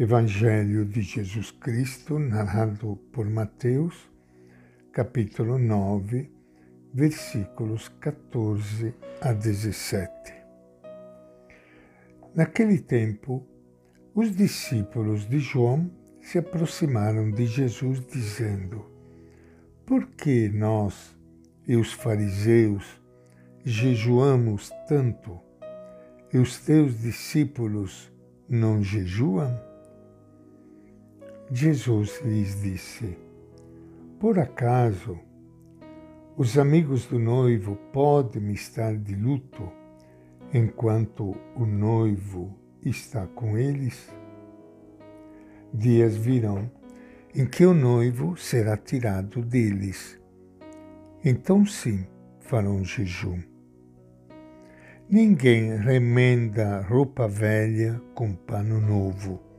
Evangelho de Jesus Cristo, narrado por Mateus, capítulo 9, versículos 14 a 17. Naquele tempo, os discípulos de João se aproximaram de Jesus, dizendo: Por que nós e os fariseus jejuamos tanto e os teus discípulos não jejuam? Jesus lhes disse: Por acaso os amigos do noivo podem estar de luto enquanto o noivo está com eles? Dias virão em que o noivo será tirado deles. Então sim farão jejum. Ninguém remenda roupa velha com pano novo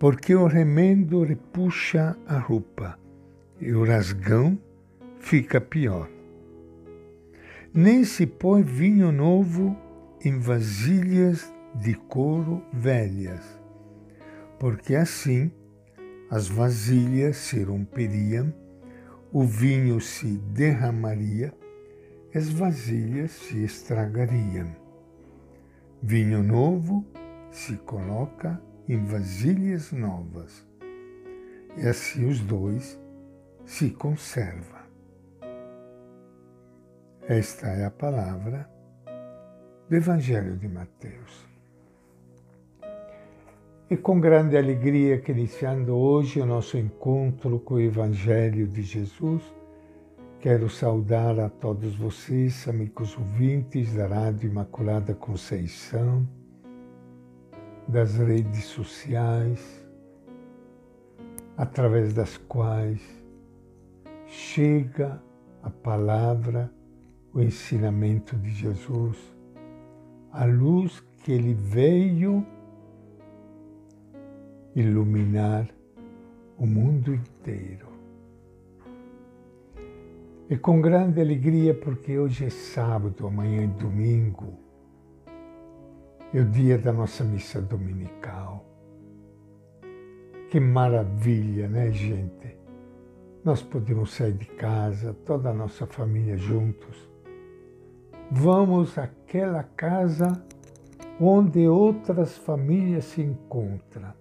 porque o remendo repuxa a roupa e o rasgão fica pior. Nem se põe vinho novo em vasilhas de couro velhas, porque assim as vasilhas se romperiam, o vinho se derramaria e as vasilhas se estragariam. Vinho novo se coloca em vasilhas novas, e assim os dois se conservam. Esta é a palavra do Evangelho de Mateus. E com grande alegria que iniciando hoje o nosso encontro com o Evangelho de Jesus, quero saudar a todos vocês, amigos ouvintes da Rádio Imaculada Conceição, das redes sociais, através das quais chega a palavra, o ensinamento de Jesus, a luz que ele veio iluminar o mundo inteiro. E com grande alegria, porque hoje é sábado, amanhã é domingo, é o dia da nossa missa dominical. Que maravilha, né, gente? Nós podemos sair de casa, toda a nossa família juntos. Vamos àquela casa onde outras famílias se encontram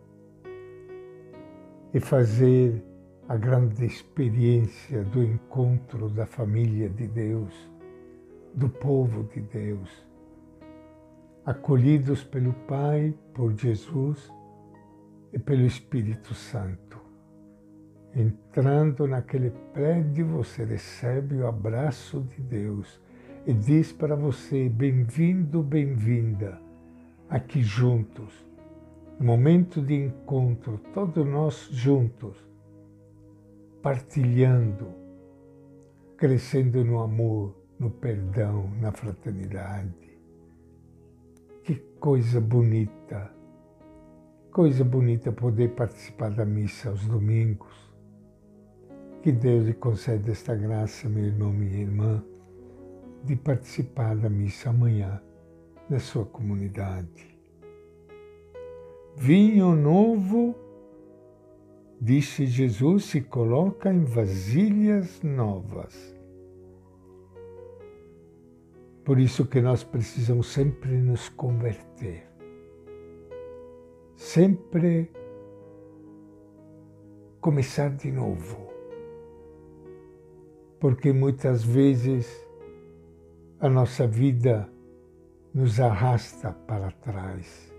e fazer a grande experiência do encontro da família de Deus, do povo de Deus acolhidos pelo Pai, por Jesus e pelo Espírito Santo. Entrando naquele prédio, você recebe o abraço de Deus e diz para você: bem-vindo, bem-vinda, aqui juntos. Momento de encontro, todos nós juntos, partilhando, crescendo no amor, no perdão, na fraternidade. Que coisa bonita! Coisa bonita poder participar da missa aos domingos. Que Deus lhe conceda esta graça, meu irmão, minha irmã, de participar da missa amanhã na sua comunidade. Vinho novo, disse Jesus, se coloca em vasilhas novas. Por isso que nós precisamos sempre nos converter. Sempre começar de novo. Porque muitas vezes a nossa vida nos arrasta para trás.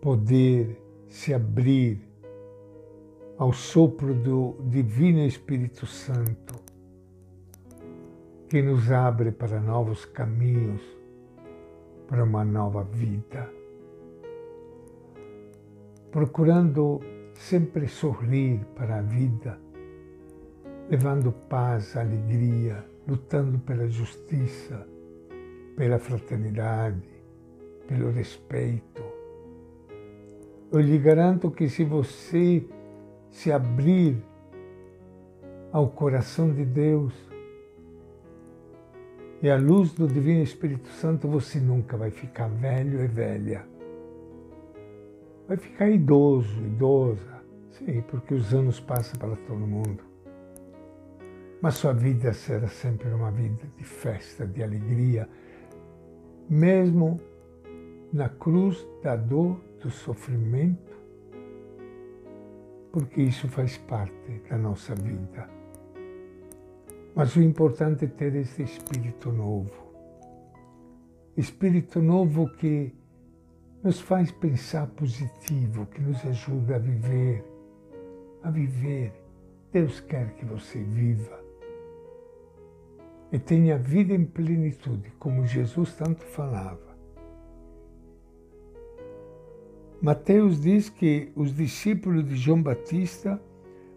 Poder se abrir ao sopro do Divino Espírito Santo que nos abre para novos caminhos, para uma nova vida. Procurando sempre sorrir para a vida, levando paz, alegria, lutando pela justiça, pela fraternidade, pelo respeito. Eu lhe garanto que se você se abrir ao coração de Deus, e a luz do Divino Espírito Santo, você nunca vai ficar velho e velha. vai ficar idoso, idosa. Sim, porque os anos passam para todo mundo. Mas sua vida será sempre uma vida de festa, de alegria, mesmo na cruz da dor, do sofrimento, porque isso faz parte da nossa vida. Mas o importante é ter esse espírito novo. Espírito novo que nos faz pensar positivo, que nos ajuda a viver, a viver. Deus quer que você viva e tenha vida em plenitude, como Jesus tanto falava. Mateus diz que os discípulos de João Batista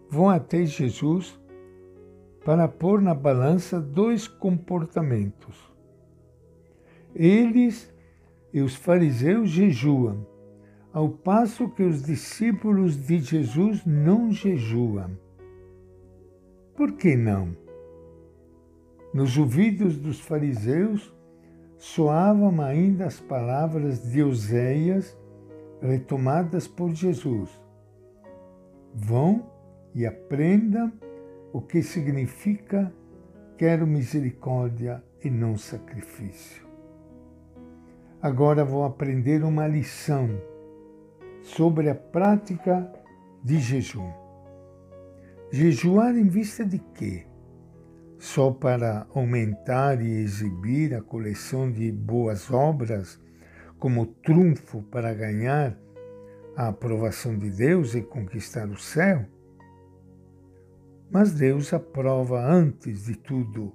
vão até Jesus para pôr na balança dois comportamentos. Eles e os fariseus jejuam, ao passo que os discípulos de Jesus não jejuam. Por que não? Nos ouvidos dos fariseus soavam ainda as palavras de Oséias retomadas por Jesus. Vão e aprendam o que significa quero misericórdia e não sacrifício. Agora vou aprender uma lição sobre a prática de jejum. Jejuar em vista de quê? Só para aumentar e exibir a coleção de boas obras como trunfo para ganhar a aprovação de Deus e conquistar o céu? Mas Deus aprova antes de tudo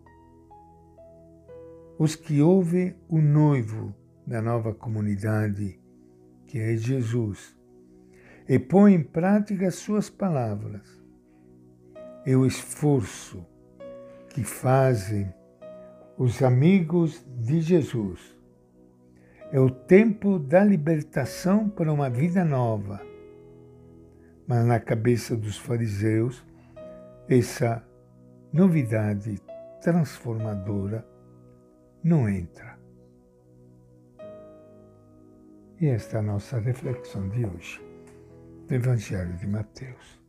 os que ouvem o noivo da nova comunidade, que é Jesus, e põe em prática as suas palavras. É o esforço que fazem os amigos de Jesus é o tempo da libertação para uma vida nova. Mas na cabeça dos fariseus, essa novidade transformadora não entra. E esta é a nossa reflexão de hoje, do Evangelho de Mateus.